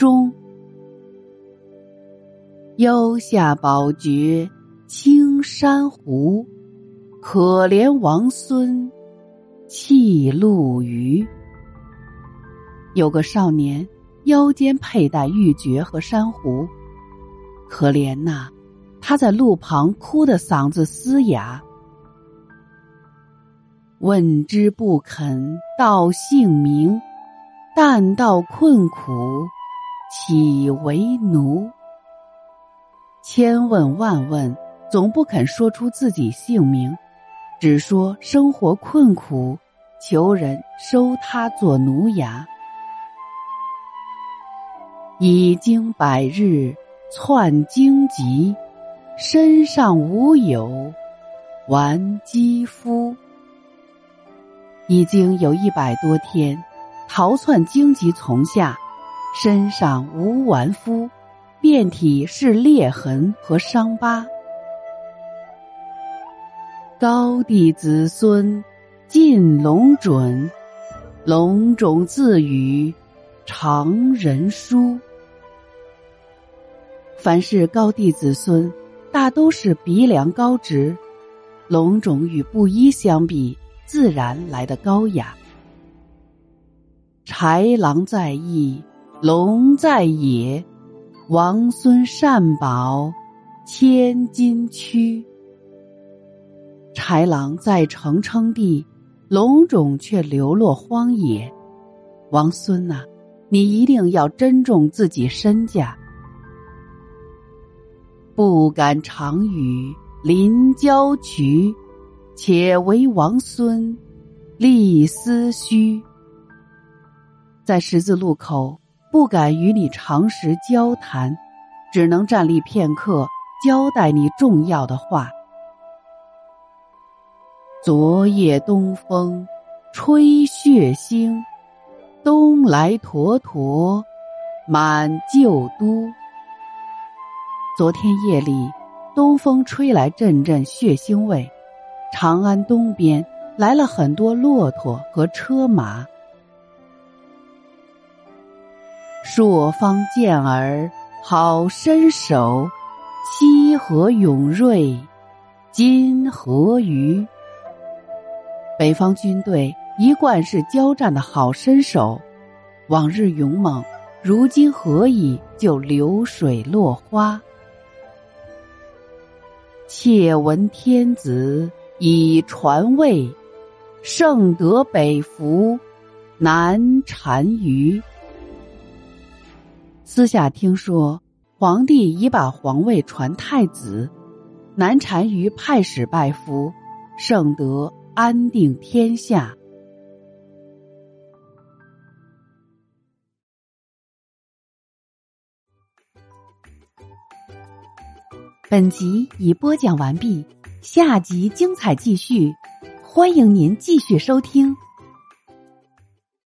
中，腰下宝珏青山湖，可怜王孙弃陆虞。有个少年腰间佩戴玉珏和珊瑚，可怜呐，他在路旁哭得嗓子嘶哑。问之不肯道姓名，但道困苦。岂为奴？千问万问，总不肯说出自己姓名，只说生活困苦，求人收他做奴牙。已经百日窜荆棘，身上无有完肌肤。已经有一百多天，逃窜荆棘丛下。身上无完肤，遍体是裂痕和伤疤。高帝子孙尽龙准，龙种自语常人书。凡是高帝子孙，大都是鼻梁高直，龙种与布衣相比，自然来得高雅。豺狼在翼。龙在野，王孙善保千金躯。豺狼在城称帝，龙种却流落荒野。王孙呐，你一定要珍重自己身价。不敢长语临郊渠，且为王孙立思绪。在十字路口。不敢与你长时交谈，只能站立片刻，交代你重要的话。昨夜东风吹血腥，东来沱沱满旧都。昨天夜里，东风吹来阵阵血腥味，长安东边来了很多骆驼和车马。朔方健儿好身手，西河勇锐今何于？北方军队一贯是交战的好身手，往日勇猛，如今何以就流水落花？窃闻天子以传位，圣德北服南单于。私下听说，皇帝已把皇位传太子，南单于派使拜服，圣德安定天下。本集已播讲完毕，下集精彩继续，欢迎您继续收听。